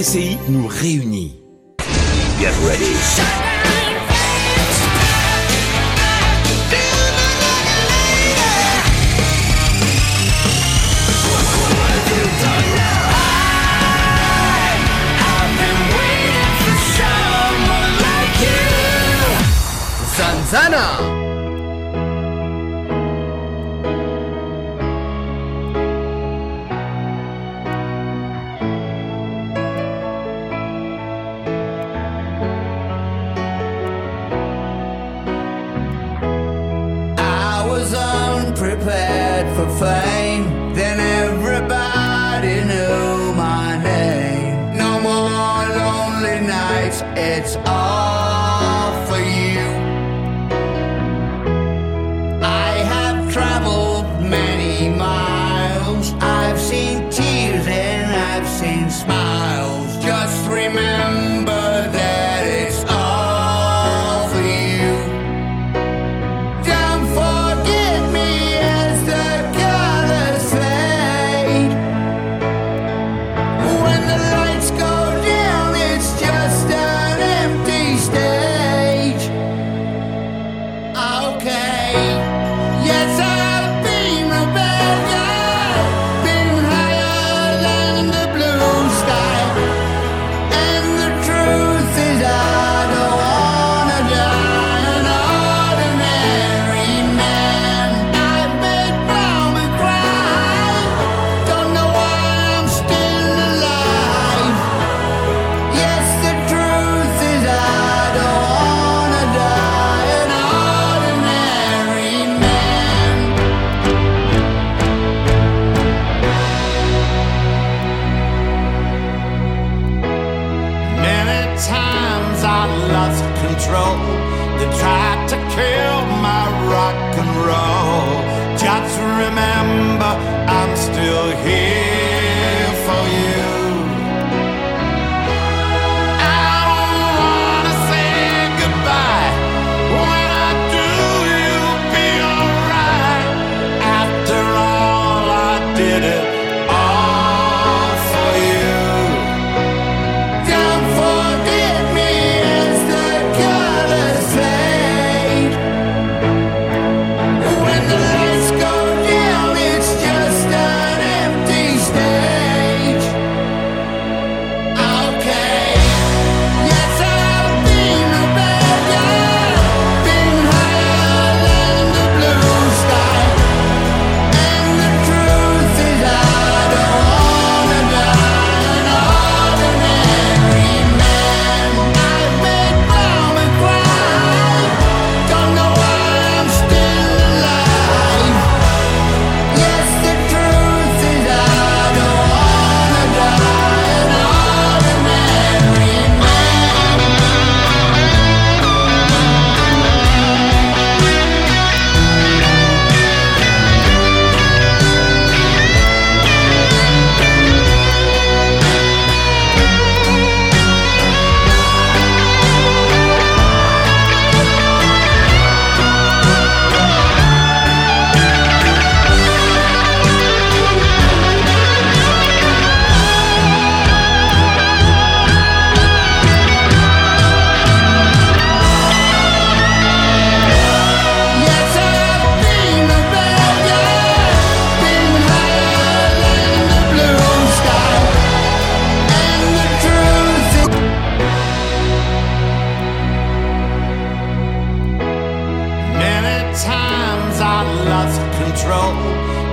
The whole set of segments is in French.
TCI nous réunit. Get ready.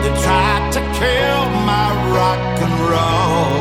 they tried to kill my rock and roll.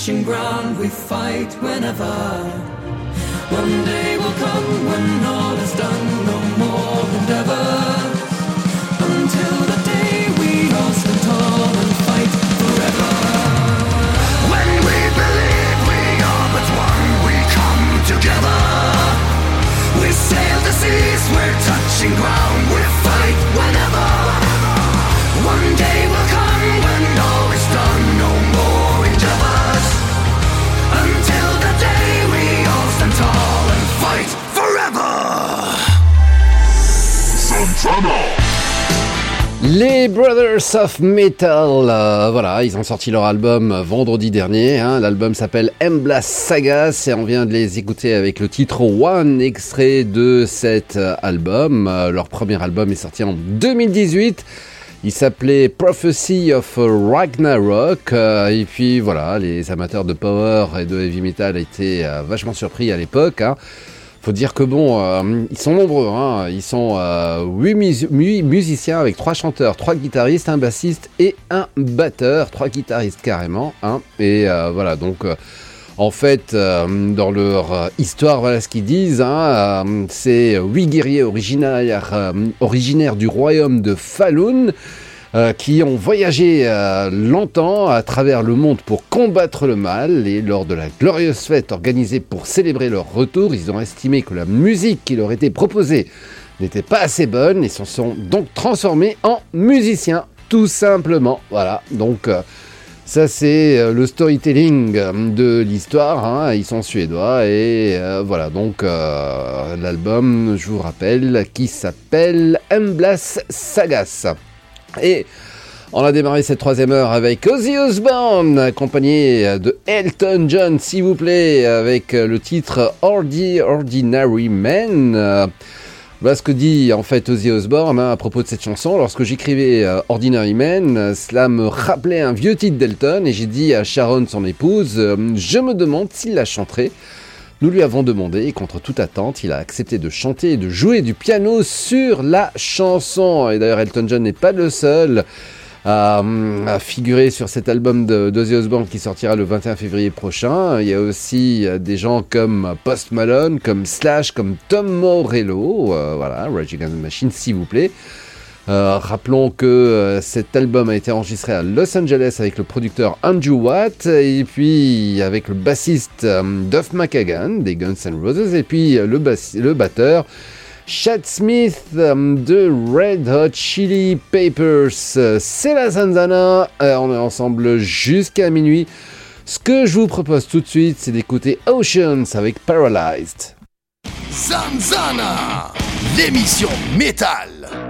threshing ground we fight whenever. One day. Les Brothers of Metal, euh, voilà, ils ont sorti leur album vendredi dernier. Hein. L'album s'appelle Emblas Sagas et on vient de les écouter avec le titre One, extrait de cet album. Euh, leur premier album est sorti en 2018. Il s'appelait Prophecy of Ragnarok. Euh, et puis voilà, les amateurs de power et de heavy metal étaient vachement surpris à l'époque. Hein faut dire que bon, euh, ils sont nombreux. Hein. Ils sont euh, 8 musiciens avec 3 chanteurs, 3 guitaristes, un bassiste et un batteur. 3 guitaristes carrément. Hein. Et euh, voilà, donc euh, en fait, dans leur histoire, voilà ce qu'ils disent. Hein, c'est 8 guerriers originaires, originaires du royaume de Falun. Euh, qui ont voyagé euh, longtemps à travers le monde pour combattre le mal et lors de la glorieuse fête organisée pour célébrer leur retour, ils ont estimé que la musique qui leur était proposée n'était pas assez bonne et se sont donc transformés en musiciens, tout simplement. Voilà, donc... Euh, ça, c'est le storytelling de l'histoire. Hein. Ils sont suédois et voilà. Donc, l'album, je vous rappelle, qui s'appelle Emblas Sagas. Et on a démarré cette troisième heure avec Ozzy Osbourne, accompagné de Elton John, s'il vous plaît, avec le titre Ordinary Man. Voilà ce que dit en fait Ozzy Osbourne hein, à propos de cette chanson. Lorsque j'écrivais euh, Ordinary Man, cela me rappelait un vieux titre d'Elton et j'ai dit à Sharon, son épouse, euh, je me demande s'il la chanterait. Nous lui avons demandé et contre toute attente, il a accepté de chanter et de jouer du piano sur la chanson. Et d'ailleurs, Elton John n'est pas le seul à, figurer sur cet album d'Ozzy Osbourne qui sortira le 21 février prochain. Il y a aussi euh, des gens comme Post Malone, comme Slash, comme Tom Morello. Euh, voilà, Rage Against the Machine, s'il vous plaît. Euh, rappelons que euh, cet album a été enregistré à Los Angeles avec le producteur Andrew Watt et puis avec le bassiste euh, Duff McKagan des Guns N' Roses et puis le, le batteur Chad Smith de Red Hot Chili Papers. C'est la Zanzana, on est ensemble jusqu'à minuit. Ce que je vous propose tout de suite, c'est d'écouter Oceans avec Paralyzed. Zanzana, l'émission métal.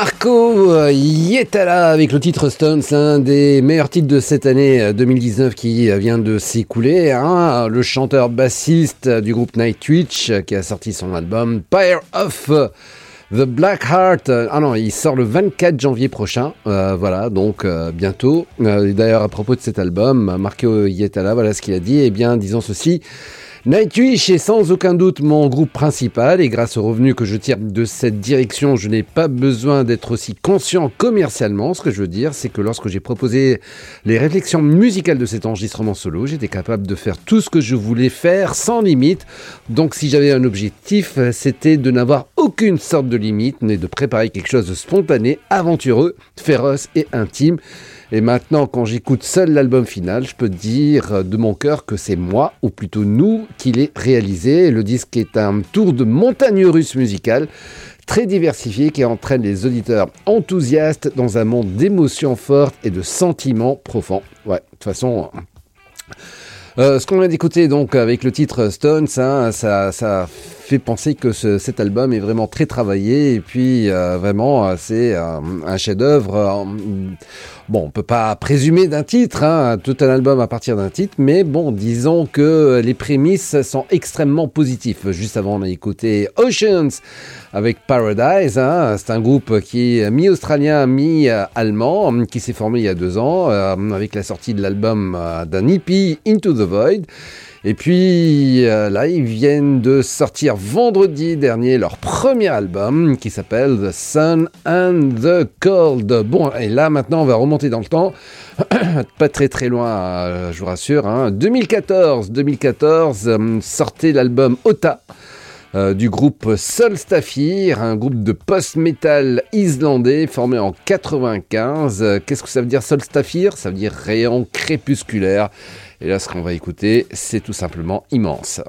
Marco Yetala avec le titre Stones, l'un des meilleurs titres de cette année 2019 qui vient de s'écouler. Hein. le chanteur bassiste du groupe Nightwish qui a sorti son album Pyre of The Black Heart. Ah non, il sort le 24 janvier prochain. Euh, voilà, donc euh, bientôt. Euh, d'ailleurs, à propos de cet album, Marco Yetala, voilà ce qu'il a dit. Eh bien, disons ceci. Nightwish est sans aucun doute mon groupe principal et grâce aux revenus que je tire de cette direction, je n'ai pas besoin d'être aussi conscient commercialement. Ce que je veux dire, c'est que lorsque j'ai proposé les réflexions musicales de cet enregistrement solo, j'étais capable de faire tout ce que je voulais faire sans limite. Donc si j'avais un objectif, c'était de n'avoir aucune sorte de limite, mais de préparer quelque chose de spontané, aventureux, féroce et intime. Et maintenant, quand j'écoute seul l'album final, je peux dire de mon cœur que c'est moi, ou plutôt nous, qui l'ai réalisé. Le disque est un tour de montagne russe musicale très diversifié qui entraîne les auditeurs enthousiastes dans un monde d'émotions fortes et de sentiments profonds. Ouais, de toute façon... Euh, ce qu'on vient d'écouter donc avec le titre Stones, hein, ça fait penser que cet album est vraiment très travaillé et puis euh, vraiment c'est un chef-d'œuvre. Bon, on peut pas présumer d'un titre, hein, tout un album à partir d'un titre, mais bon, disons que les prémices sont extrêmement positives. Juste avant, on a écouté Oceans avec Paradise. Hein, c'est un groupe qui est mi-australien, mi-allemand, qui s'est formé il y a deux ans euh, avec la sortie de l'album euh, d'un EP Into the Void. Et puis euh, là, ils viennent de sortir vendredi dernier leur premier album qui s'appelle The Sun and the Cold. Bon, et là maintenant, on va remonter dans le temps. Pas très très loin, euh, je vous rassure. 2014, 2014, euh, sortait l'album Ota. du groupe Solstafir, un groupe de post-metal islandais formé en 95. Qu'est-ce que ça veut dire Solstafir Ça veut dire rayon crépusculaire. Et là, ce qu'on va écouter, c'est tout simplement immense.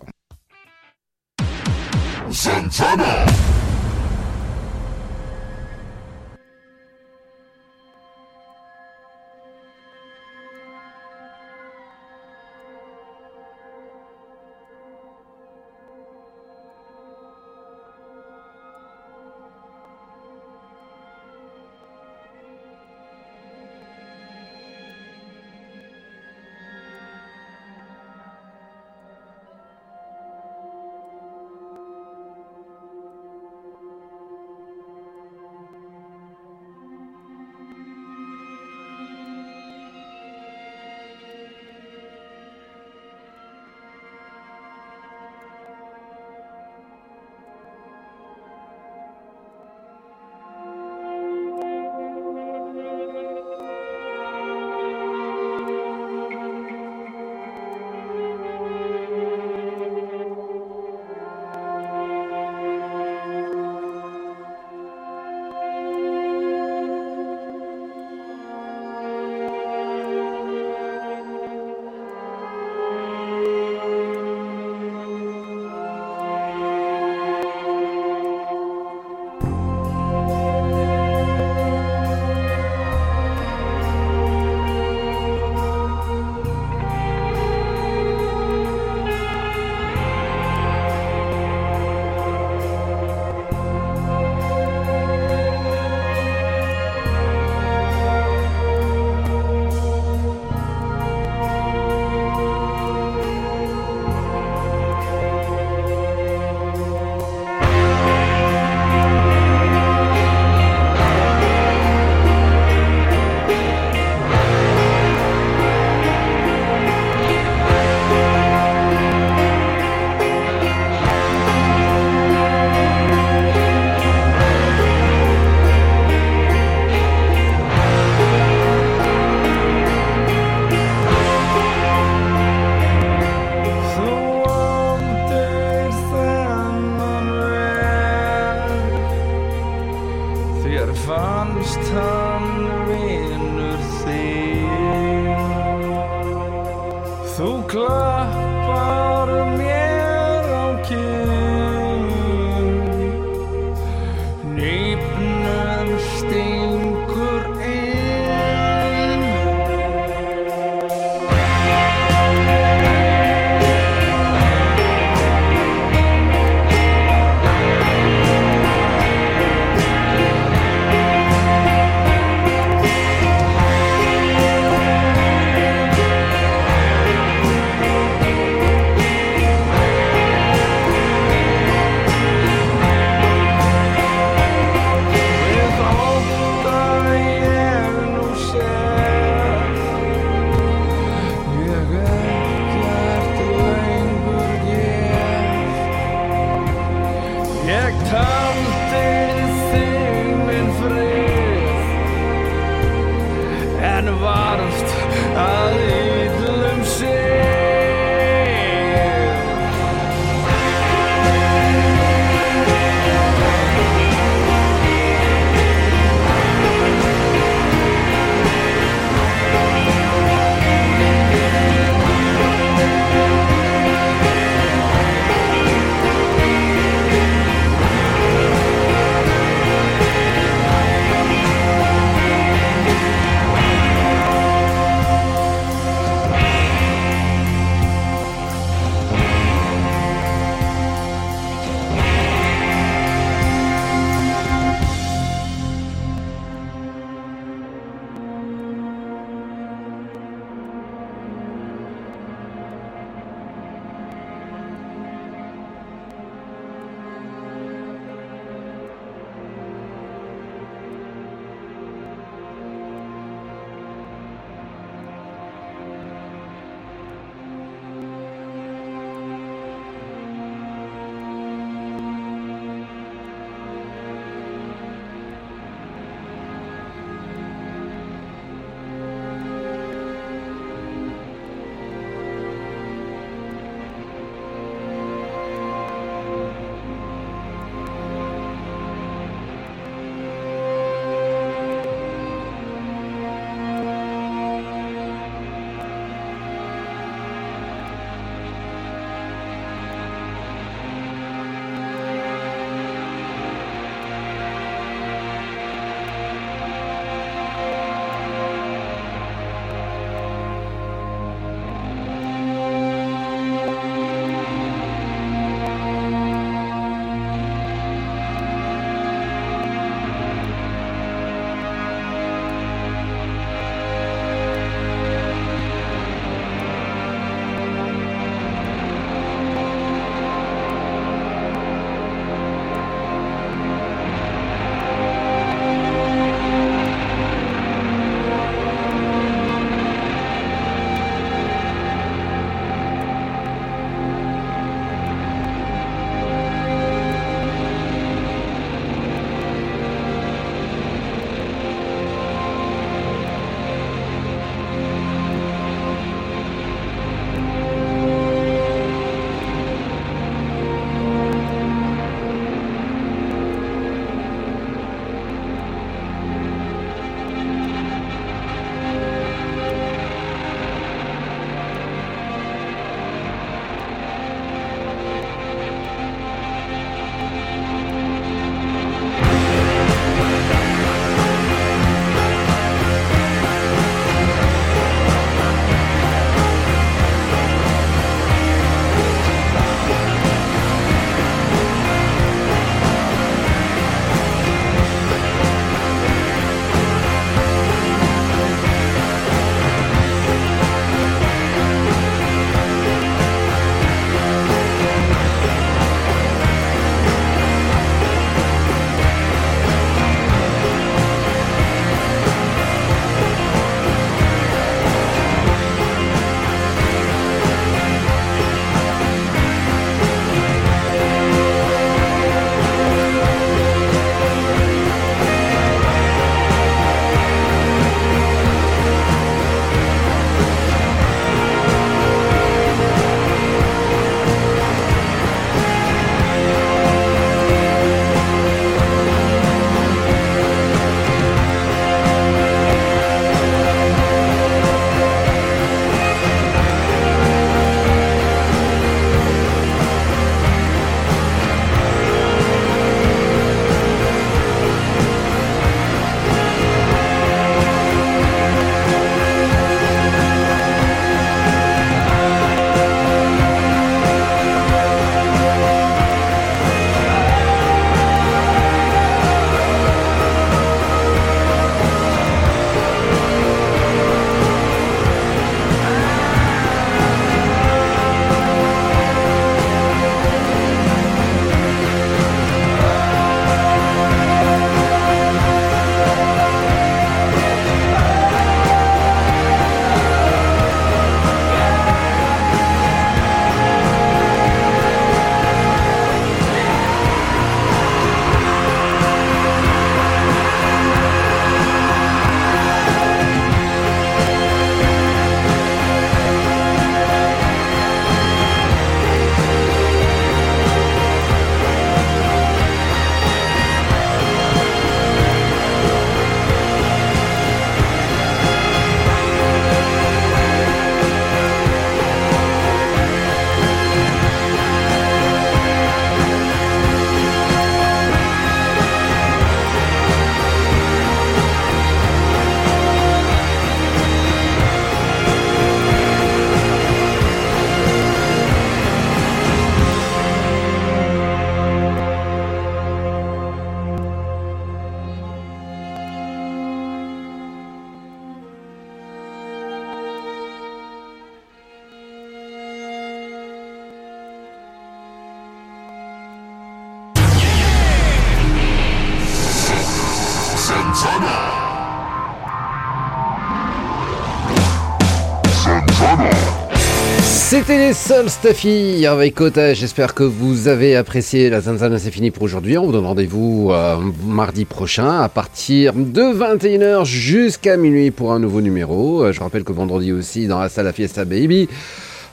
C'était les seuls Stuffy avec Ota. J'espère que vous avez apprécié. La Zanzana, c'est fini pour aujourd'hui. On vous donne rendez-vous euh, mardi prochain à partir de 21h jusqu'à minuit pour un nouveau numéro. Euh, je rappelle que vendredi aussi, dans la salle à Fiesta Baby,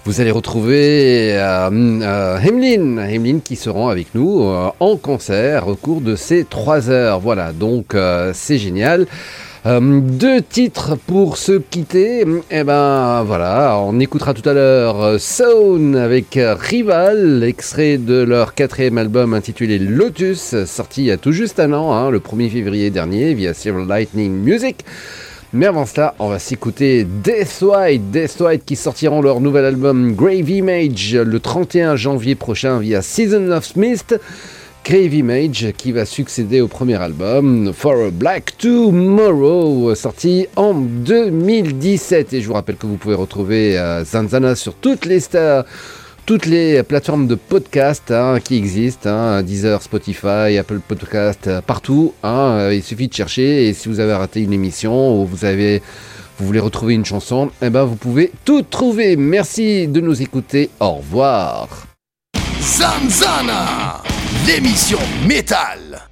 vous allez retrouver euh, euh qui seront avec nous en concert au cours de ces 3 heures. Voilà, donc c'est génial. Euh, deux titres pour se quitter. Eh ben voilà, on écoutera tout à l'heure Sound avec Rival, extrait de leur quatrième album intitulé Lotus, sorti il y a tout juste un an, hein, le 1er février dernier, via Silver Lightning Music. Mais avant cela, on va s'écouter Death White, Death White qui sortiront leur nouvel album Grave Image le 31 janvier prochain via Season of Mist. Grave Image qui va succéder au premier album For a Black Tomorrow sorti en 2017 et je vous rappelle que vous pouvez retrouver euh, Zanzana sur toutes les stars toutes les plateformes de podcast hein, qui existent, hein, Deezer, Spotify, Apple Podcast, euh, partout. Hein, il suffit de chercher et si vous avez raté une émission ou vous avez vous voulez retrouver une chanson, eh ben vous pouvez tout trouver. Merci de nous écouter. Au revoir. Zanzana l'émission métal.